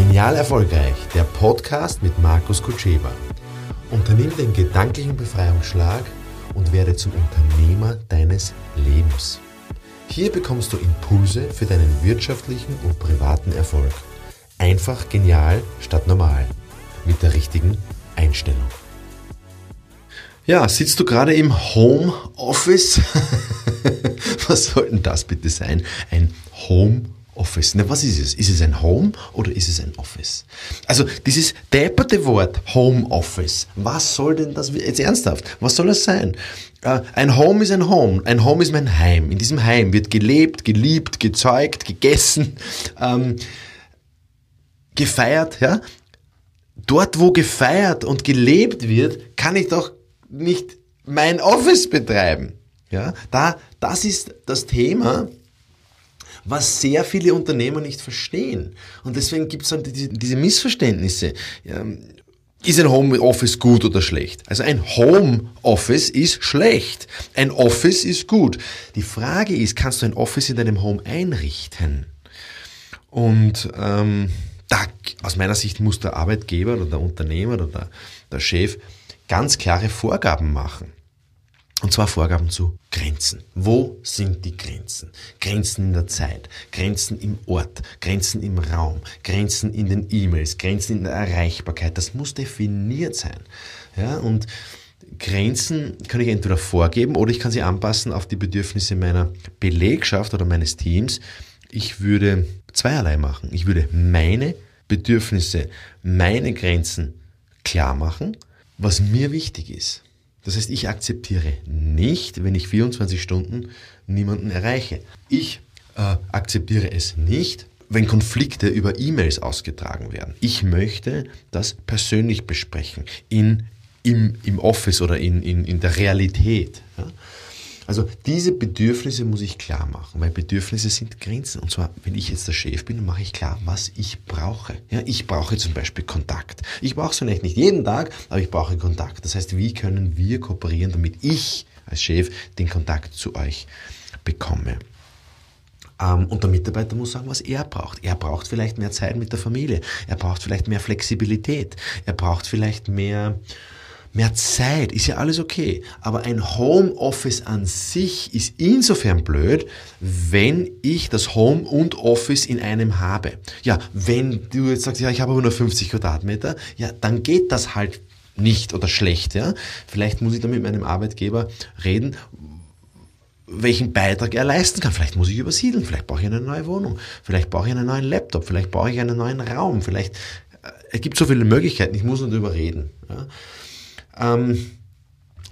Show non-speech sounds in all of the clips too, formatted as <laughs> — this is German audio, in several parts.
Genial Erfolgreich, der Podcast mit Markus Kutscheba. Unternimm den gedanklichen Befreiungsschlag und werde zum Unternehmer deines Lebens. Hier bekommst du Impulse für deinen wirtschaftlichen und privaten Erfolg. Einfach genial statt normal. Mit der richtigen Einstellung. Ja, sitzt du gerade im Homeoffice? <laughs> Was soll denn das bitte sein? Ein Homeoffice. Office. Na, was ist es? Ist es ein Home oder ist es ein Office? Also dieses depperte Wort Home Office, was soll denn das, jetzt ernsthaft, was soll das sein? Äh, ein Home ist ein Home, ein Home ist mein Heim. In diesem Heim wird gelebt, geliebt, gezeugt, gegessen, <laughs> ähm, gefeiert, ja? Dort, wo gefeiert und gelebt wird, kann ich doch nicht mein Office betreiben. Ja, da, das ist das Thema, was sehr viele Unternehmer nicht verstehen. Und deswegen gibt es dann diese, diese Missverständnisse. ist ein Homeoffice gut oder schlecht? Also ein Homeoffice ist schlecht. Ein Office ist gut. Die Frage ist, kannst du ein Office in deinem Home einrichten? Und ähm, da, aus meiner Sicht muss der Arbeitgeber oder der Unternehmer oder der, der Chef ganz klare Vorgaben machen. Und zwar Vorgaben zu Grenzen. Wo sind die Grenzen? Grenzen in der Zeit, Grenzen im Ort, Grenzen im Raum, Grenzen in den E-Mails, Grenzen in der Erreichbarkeit. Das muss definiert sein. Ja, und Grenzen kann ich entweder vorgeben oder ich kann sie anpassen auf die Bedürfnisse meiner Belegschaft oder meines Teams. Ich würde zweierlei machen. Ich würde meine Bedürfnisse, meine Grenzen klar machen, was mir wichtig ist. Das heißt, ich akzeptiere nicht, wenn ich 24 Stunden niemanden erreiche. Ich äh, akzeptiere es nicht, wenn Konflikte über E-Mails ausgetragen werden. Ich möchte das persönlich besprechen, in, im, im Office oder in, in, in der Realität. Ja? Also diese Bedürfnisse muss ich klar machen, weil Bedürfnisse sind Grenzen. Und zwar, wenn ich jetzt der Chef bin, mache ich klar, was ich brauche. Ja, ich brauche zum Beispiel Kontakt. Ich brauche es vielleicht nicht jeden Tag, aber ich brauche Kontakt. Das heißt, wie können wir kooperieren, damit ich als Chef den Kontakt zu euch bekomme? Ähm, und der Mitarbeiter muss sagen, was er braucht. Er braucht vielleicht mehr Zeit mit der Familie. Er braucht vielleicht mehr Flexibilität. Er braucht vielleicht mehr Mehr Zeit ist ja alles okay. Aber ein Homeoffice an sich ist insofern blöd, wenn ich das Home und Office in einem habe. Ja, wenn du jetzt sagst, ja, ich habe aber nur 50 Quadratmeter, ja, dann geht das halt nicht oder schlecht, ja. Vielleicht muss ich da mit meinem Arbeitgeber reden, welchen Beitrag er leisten kann. Vielleicht muss ich übersiedeln, vielleicht brauche ich eine neue Wohnung, vielleicht brauche ich einen neuen Laptop, vielleicht brauche ich einen neuen Raum, vielleicht, äh, es gibt so viele Möglichkeiten, ich muss nur darüber reden. Ja. Ähm,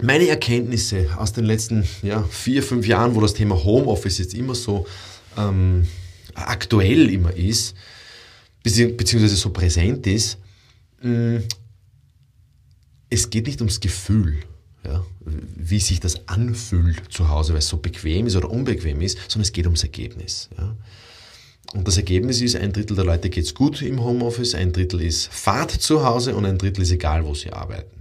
meine Erkenntnisse aus den letzten ja, vier, fünf Jahren, wo das Thema Homeoffice jetzt immer so ähm, aktuell immer ist, beziehungsweise so präsent ist, mh, mm, es geht nicht ums Gefühl, ja, wie sich das anfühlt zu Hause, weil es so bequem ist oder unbequem ist, sondern es geht ums Ergebnis. Ja. Und das Ergebnis ist, ein Drittel der Leute geht es gut im Homeoffice, ein Drittel ist Fahrt zu Hause und ein Drittel ist egal, wo sie arbeiten.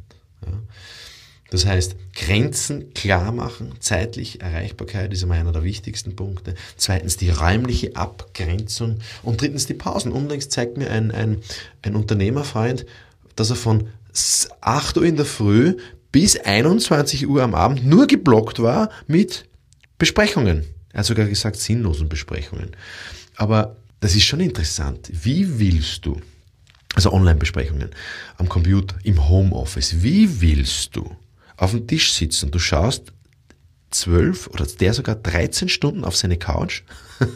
Das heißt, Grenzen klar machen, zeitlich Erreichbarkeit ist immer einer der wichtigsten Punkte. Zweitens die räumliche Abgrenzung und drittens die Pausen. Unlängst zeigt mir ein, ein, ein Unternehmerfreund, dass er von 8 Uhr in der Früh bis 21 Uhr am Abend nur geblockt war mit Besprechungen. Er hat sogar gesagt sinnlosen Besprechungen. Aber das ist schon interessant. Wie willst du also Online-Besprechungen am Computer, im Homeoffice. Wie willst du auf dem Tisch sitzen? Du schaust zwölf oder der sogar 13 Stunden auf seine Couch, <laughs>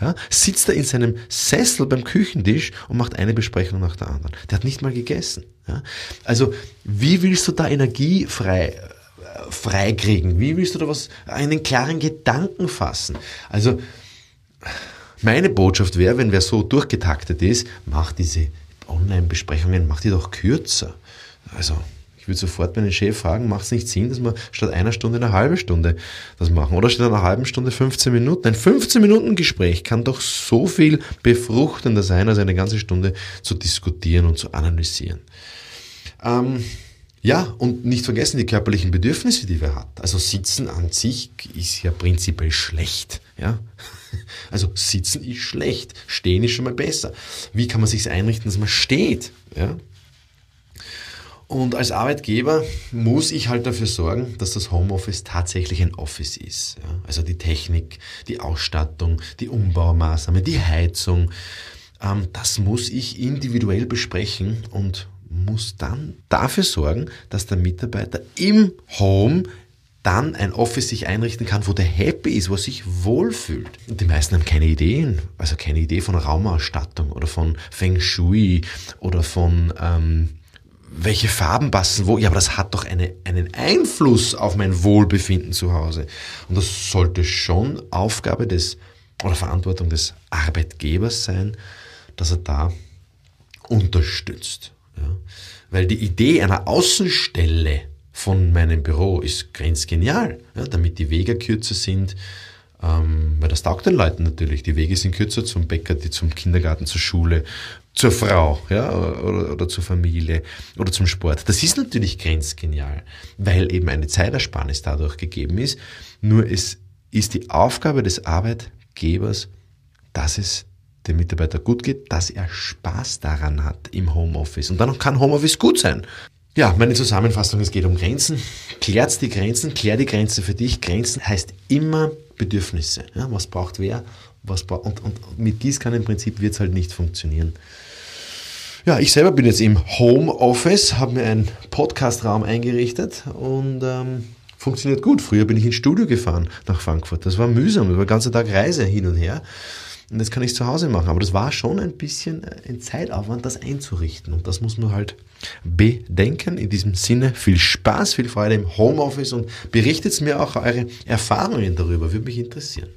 ja, sitzt er in seinem Sessel beim Küchentisch und macht eine Besprechung nach der anderen. Der hat nicht mal gegessen. Ja. Also wie willst du da Energie frei, äh, freikriegen? Wie willst du da was, einen klaren Gedanken fassen? Also meine Botschaft wäre, wenn wer so durchgetaktet ist, mach diese Online-Besprechungen, mach die doch kürzer. Also, ich würde sofort meinen Chef fragen, macht es nicht Sinn, dass wir statt einer Stunde eine halbe Stunde das machen? Oder statt einer halben Stunde 15 Minuten? Ein 15 Minuten Gespräch kann doch so viel befruchtender sein, als eine ganze Stunde zu diskutieren und zu analysieren. Ähm, ja, und nicht vergessen die körperlichen Bedürfnisse, die wir hat. Also Sitzen an sich ist ja prinzipiell schlecht. Ja? <laughs> Also sitzen ist schlecht, stehen ist schon mal besser. Wie kann man sich einrichten, dass man steht? Ja? Und als Arbeitgeber muss ich halt dafür sorgen, dass das Homeoffice tatsächlich ein Office ist. Ja? Also die Technik, die Ausstattung, die Umbaumaßnahmen, die Heizung, ähm, das muss ich individuell besprechen und muss dann dafür sorgen, dass der Mitarbeiter im Home dann ein Office sich einrichten kann, wo der happy ist, wo er sich wohlfühlt. Und die meisten haben keine Ideen, also keine Idee von Raumausstattung oder von Feng Shui oder von ähm, welche Farben passen wo. Ja, aber das hat doch eine, einen Einfluss auf mein Wohlbefinden zu Hause. Und das sollte schon Aufgabe des oder Verantwortung des Arbeitgebers sein, dass er da unterstützt. Ja? Weil die Idee einer Außenstelle von meinem Büro ist grenzgenial, ja, damit die Wege kürzer sind, ähm, weil das taugt den Leuten natürlich. Die Wege sind kürzer zum Bäcker, die zum Kindergarten, zur Schule, zur Frau ja, oder, oder zur Familie oder zum Sport. Das ist natürlich grenzgenial, weil eben eine Zeitersparnis dadurch gegeben ist. Nur es ist die Aufgabe des Arbeitgebers, dass es dem Mitarbeiter gut geht, dass er Spaß daran hat im Homeoffice. Und dann kann Homeoffice gut sein. Ja, meine Zusammenfassung, es geht um Grenzen. Klärt die Grenzen, klär die Grenze für dich. Grenzen heißt immer Bedürfnisse. Ja, was braucht wer? Was braucht, und, und mit Gießkannenprinzip wird es halt nicht funktionieren. Ja, ich selber bin jetzt im Homeoffice, habe mir einen Podcastraum eingerichtet und ähm, funktioniert gut. Früher bin ich ins Studio gefahren nach Frankfurt. Das war mühsam, das war den ganzen Tag Reise hin und her. Und das kann ich zu Hause machen. Aber das war schon ein bisschen äh, ein Zeitaufwand, das einzurichten. Und das muss man halt bedenken. In diesem Sinne viel Spaß, viel Freude im Homeoffice und berichtet mir auch eure Erfahrungen darüber. Würde mich interessieren.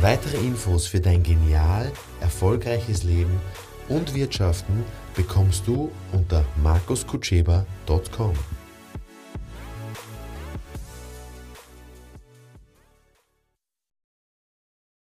Weitere Infos für dein genial erfolgreiches Leben und Wirtschaften bekommst du unter markuskutscheba.com.